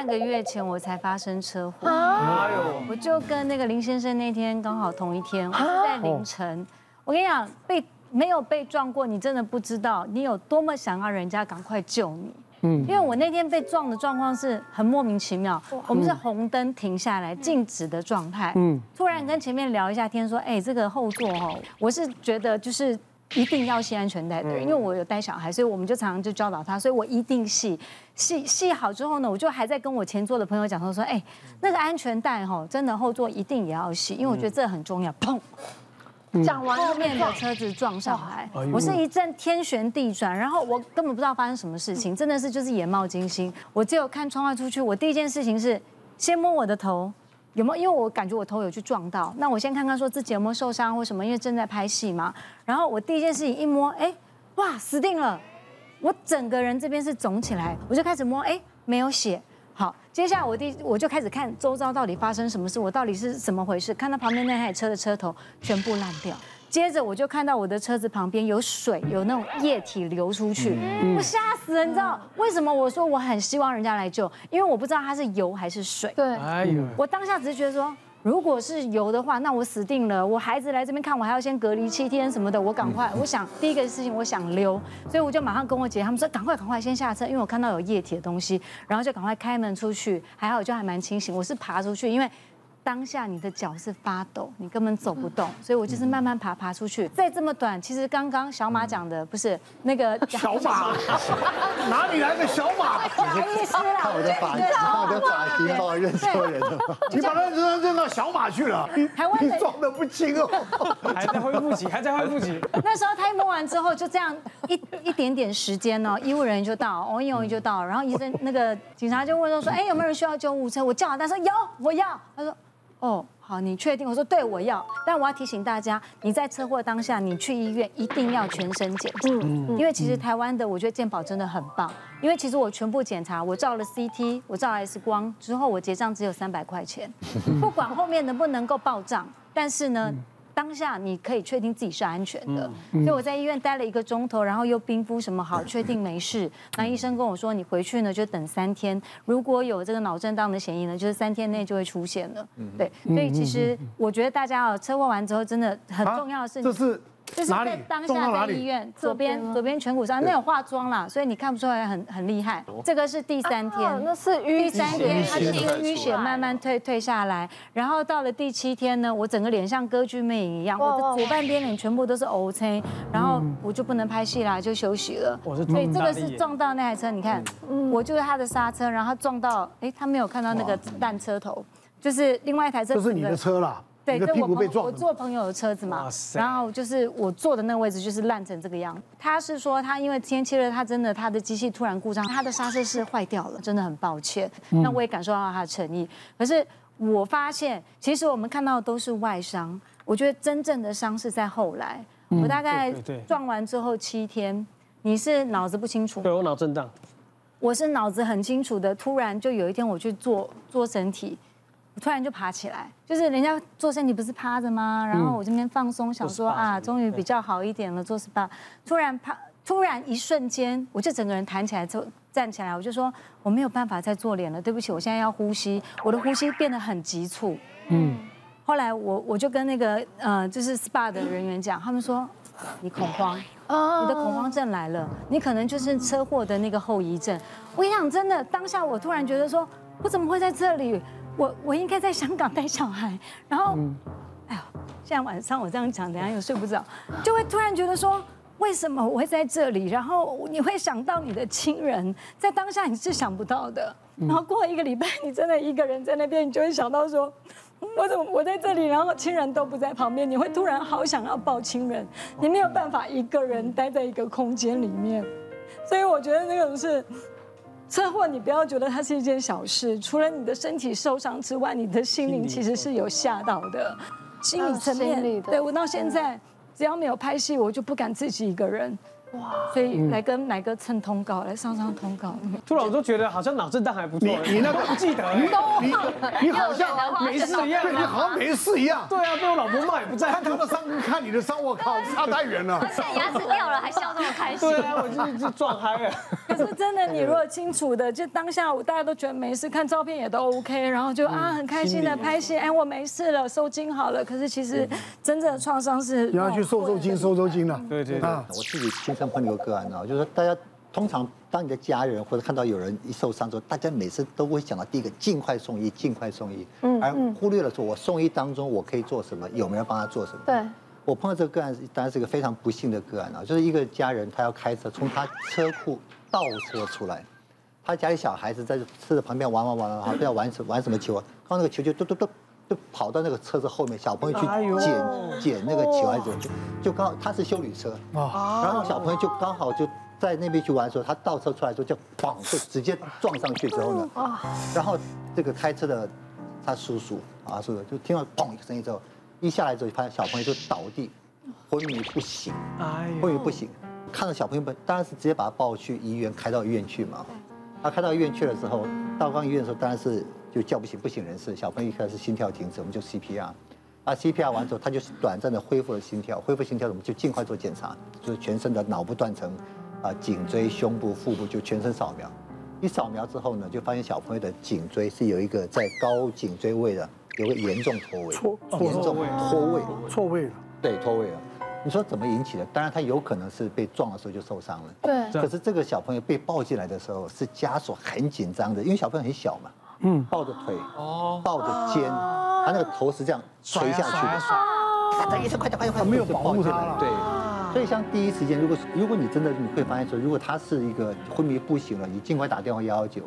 半个月前我才发生车祸，我就跟那个林先生那天刚好同一天，我是在凌晨。我跟你讲，被没有被撞过，你真的不知道你有多么想要人家赶快救你。嗯，因为我那天被撞的状况是很莫名其妙，我们是红灯停下来静止的状态，嗯，突然跟前面聊一下天，说，哎，这个后座哈，我是觉得就是。一定要系安全带的，因为我有带小孩，所以我们就常常就教导他，所以我一定系。系系好之后呢，我就还在跟我前座的朋友讲说说，哎，那个安全带哈，真的后座一定也要系，因为我觉得这很重要。砰，讲完后面的车子撞上来，我是一阵天旋地转，然后我根本不知道发生什么事情，真的是就是眼冒金星，我只有看窗外出去，我第一件事情是先摸我的头。有没有？因为我感觉我头有去撞到，那我先看看说自己有没有受伤或什么，因为正在拍戏嘛。然后我第一件事情一摸，哎，哇，死定了！我整个人这边是肿起来，我就开始摸，哎，没有血。好，接下来我第我就开始看周遭到底发生什么事，我到底是怎么回事？看到旁边那台车的车头全部烂掉。接着我就看到我的车子旁边有水，有那种液体流出去，我吓死了。你知道为什么我说我很希望人家来救？因为我不知道它是油还是水。对，哎呦，我当下只是觉得说，如果是油的话，那我死定了。我孩子来这边看我，还要先隔离七天什么的。我赶快，我想第一个事情我想溜，所以我就马上跟我姐他们说，赶快赶快先下车，因为我看到有液体的东西，然后就赶快开门出去。还好就还蛮清醒，我是爬出去，因为。当下你的脚是发抖，你根本走不动，所以我就是慢慢爬爬出去。再这么短，其实刚刚小马讲的不是那个小马，哪里来的小马？不好意思啦，看我的发型，看我的发型，把我认错人了。你把他扔扔到小马去了，台湾你撞的不轻哦，还在恢复期，还在恢复期。那时候他一摸完之后，就这样一一点点时间呢，医务人员就到，哦，医务人员就到，然后医生那个警察就问说说，哎，有没有人需要救护车？我叫，他说有，我要。他说。哦，好，你确定？我说对，我要。但我要提醒大家，你在车祸当下，你去医院一定要全身检查。嗯，因为其实台湾的，我觉得健保真的很棒。因为其实我全部检查，我照了 CT，我照了 X 光之后，我结账只有三百块钱，不管后面能不能够报账，但是呢。当下你可以确定自己是安全的，所以我在医院待了一个钟头，然后又冰敷什么好，确定没事。那医生跟我说，你回去呢就等三天，如果有这个脑震荡的嫌疑呢，就是三天内就会出现了。对，所以其实我觉得大家啊，车祸完之后真的很重要的是，这是。就是在当下在医院左边左边颧骨上，那有化妆啦，所以你看不出来很很厉害。这个是第三天，那是淤第三天，它是一个淤血慢慢退退下来，然后到了第七天呢，我整个脸像歌剧魅影一样，我的左半边脸全部都是乌青，然后我就不能拍戏啦，就休息了。所以这个是撞到那台车，你看，我就是他的刹车，然后撞到，哎，他没有看到那个烂车头，就是另外一台车，就是你的车啦。对，就我朋友，我坐朋友的车子嘛，然后就是我坐的那个位置就是烂成这个样。他是说他因为天气热，他真的他的机器突然故障，他的刹车是坏掉了，真的很抱歉。那我也感受到他的诚意。可是我发现，其实我们看到的都是外伤，我觉得真正的伤是在后来。我大概撞完之后七天，你是脑子不清楚？对，我脑震荡。我是脑子很清楚的，突然就有一天我去做做身体。突然就爬起来，就是人家做身体不是趴着吗？然后我这边放松，想说啊，终于比较好一点了。做 SPA，突然趴，突然一瞬间，我就整个人弹起来，就站起来，我就说我没有办法再做脸了，对不起，我现在要呼吸，我的呼吸变得很急促。嗯，后来我我就跟那个呃，就是 SPA 的人员讲，他们说你恐慌，你的恐慌症来了，你可能就是车祸的那个后遗症。我跟你讲，真的，当下我突然觉得说，我怎么会在这里？我我应该在香港带小孩，然后，哎呦，现在晚上我这样讲，等下又睡不着，就会突然觉得说，为什么我会在这里？然后你会想到你的亲人，在当下你是想不到的。然后过了一个礼拜，你真的一个人在那边，你就会想到说，我怎么我在这里，然后亲人都不在旁边，你会突然好想要抱亲人，你没有办法一个人待在一个空间里面，所以我觉得那个是。车 祸，你不要觉得它是一件小事。除了你的身体受伤之外，你的心灵其实是有吓到的，心理层面。对，我到现在，只要没有拍戏，我就不敢自己一个人。哇！所以来跟奶哥蹭通告，来上上通告。突然我就觉得好像脑震荡还不错。你你那个不记得？你你你好像没事一样，对，你好像没事一样。对啊，被我老婆骂也不在。看他的伤，看你的伤，我靠，差太远了。现在牙齿掉了还笑这么开心。对啊，我就就撞嗨了。是 真的，你如果清楚的，就当下午大家都觉得没事，看照片也都 OK，然后就啊很开心的拍戏，哎我没事了，收惊好了。可是其实真正的创伤是，你要去收收惊，收收惊了。对对对，我自己亲身碰到个案啊，就是大家通常当你的家人或者看到有人一受伤之后，大家每次都会想到第一个尽快送医，尽快送医，嗯而忽略了说我送医当中我可以做什么，有没有人帮他做什么？对。我碰到这个个案，当然是一个非常不幸的个案啊，就是一个家人，他要开车从他车库倒车出来，他家里小孩子在车子旁边玩玩玩玩，不知道玩什玩什么球啊，刚那个球就嘟嘟嘟就跑到那个车子后面，小朋友去捡捡那个球孩子就就刚好他是修理车啊，然后小朋友就刚好就在那边去玩的时候，他倒车出来时候就砰就直接撞上去之后呢，然后这个开车的他叔叔啊叔叔就听到砰一个声音之后。一下来之后，发现小朋友就倒地，昏迷不醒，昏迷不醒。看到小朋友们，当然是直接把他抱去医院，开到医院去嘛。他开到医院去了之后，到刚医院的时候，当然是就叫不醒，不省人事。小朋友一开始心跳停止，我们就 CPR。啊，CPR 完之后，他就是短暂的恢复了心跳，恢复心跳，我们就尽快做检查，就是全身的脑部断层，啊，颈椎、胸部、腹部就全身扫描。一扫描之后呢，就发现小朋友的颈椎是有一个在高颈椎位的。有个严重脱位，严重脱位，错位了，对，脱位了。你说怎么引起的？当然，他有可能是被撞的时候就受伤了。对。可是这个小朋友被抱进来的时候是家属很紧张的，因为小朋友很小嘛，嗯，抱着腿，哦，抱着肩，他那个头是这样垂下去的，他医生快点快点快点，没有保护他了。对。所以像第一时间，如果如果你真的你会发现说，如果他是一个昏迷不醒了，你尽快打电话幺幺九。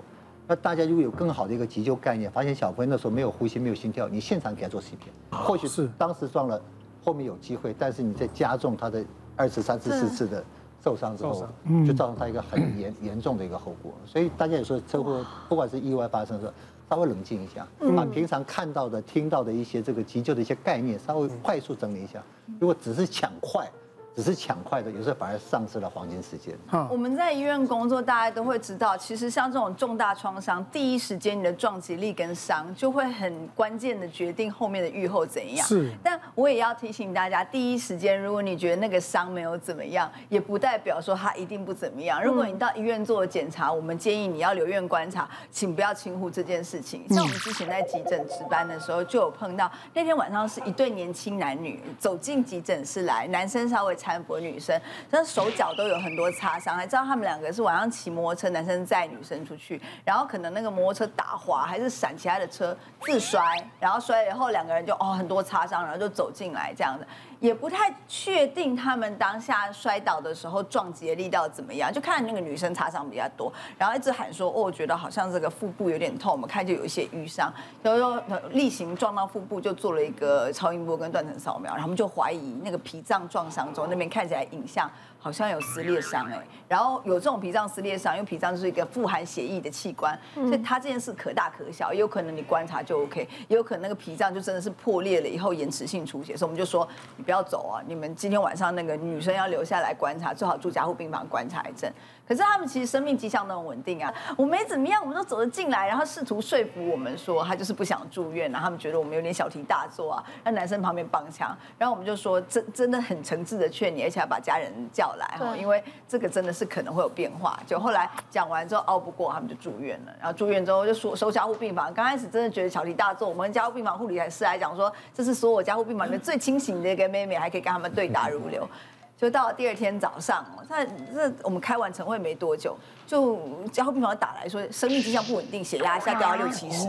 那大家如果有更好的一个急救概念，发现小朋友那时候没有呼吸、没有心跳，你现场给他做 CPR，或许是当时撞了，后面有机会，但是你在加重他的二次、三次、四次的受伤之后，就造成他一个很严严重的一个后果。所以大家有时候车祸，不管是意外发生的时候，稍微冷静一下，把平常看到的、听到的一些这个急救的一些概念，稍微快速整理一下。如果只是抢快。只是抢快的，有时候反而丧失了黄金时间。我们在医院工作，大家都会知道，其实像这种重大创伤，第一时间你的撞击力跟伤，就会很关键的决定后面的愈后怎样。是。但我也要提醒大家，第一时间如果你觉得那个伤没有怎么样，也不代表说他一定不怎么样。如果你到医院做检查，我们建议你要留院观察，请不要轻忽这件事情。像我们之前在急诊值班的时候，就有碰到那天晚上是一对年轻男女走进急诊室来，男生稍微。搀扶女生，但手脚都有很多擦伤，还知道他们两个是晚上骑摩托车，男生载女生出去，然后可能那个摩托车打滑，还是闪其他的车自摔，然后摔了以后两个人就哦很多擦伤，然后就走进来这样子。也不太确定他们当下摔倒的时候撞击的力道怎么样，就看那个女生擦伤比较多，然后一直喊说哦，我觉得好像这个腹部有点痛，我们看就有一些淤伤，然后例行撞到腹部就做了一个超音波跟断层扫描，然后我们就怀疑那个脾脏撞伤之后那边看起来影像。好像有撕裂伤哎，然后有这种脾脏撕裂伤，因为脾脏就是一个富含血液的器官，所以它这件事可大可小，也有可能你观察就 OK，也有可能那个脾脏就真的是破裂了以后延迟性出血，所以我们就说你不要走啊，你们今天晚上那个女生要留下来观察，最好住加护病房观察一阵。可是他们其实生命迹象都很稳定啊，我没怎么样，我们都走得进来，然后试图说服我们说他就是不想住院，然后他们觉得我们有点小题大做啊，让男生旁边帮腔，然后我们就说真真的很诚挚的劝你，而且要把家人叫来哈，因为这个真的是可能会有变化。就后来讲完之后熬不过，他们就住院了，然后住院之后就说收加护病房，刚开始真的觉得小题大做，我们加护病房护理师来讲说这是所有加护病房里面最清醒的一个妹妹，还可以跟他们对答如流。就到了。第二天早上，那这我们开完晨会没多久，就加护病房打来说生命迹象不稳定，血压一下掉到六七十，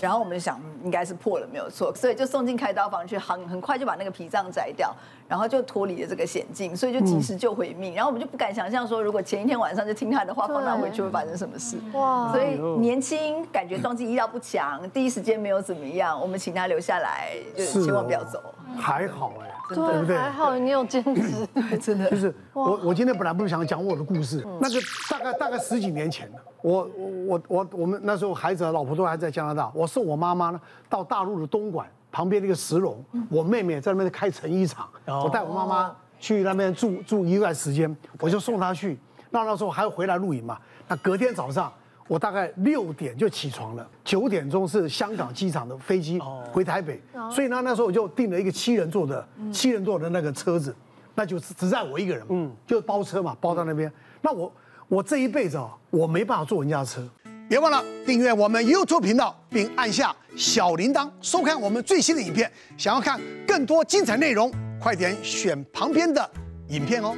然后我们就想应该是破了没有错，所以就送进开刀房去，很很快就把那个脾脏摘掉，然后就脱离了这个险境，所以就及时救回命。然后我们就不敢想象说，如果前一天晚上就听他的话放他回去会发生什么事。哇！所以年轻，感觉撞击医疗不强，第一时间没有怎么样，我们请他留下来，就千万不要走。还好哎。对，对不对？还好你有坚持，对，真的。就是我，我今天本来不是想讲我的故事，那个大概大概十几年前了，我我我我们那时候孩子和老婆都还在加拿大，我送我妈妈呢到大陆的东莞旁边那个石龙，我妹妹在那边开成衣厂，我带我妈妈去那边住住一段时间，我就送她去，那那时候还要回来露营嘛，那隔天早上。我大概六点就起床了，九点钟是香港机场的飞机回台北，所以呢那时候我就订了一个七人座的七人座的那个车子，那就只载我一个人，嗯，就包车嘛，包到那边。那我我这一辈子啊，我没办法坐人家的车。别忘了订阅我们 YouTube 频道，并按下小铃铛，收看我们最新的影片。想要看更多精彩内容，快点选旁边的影片哦。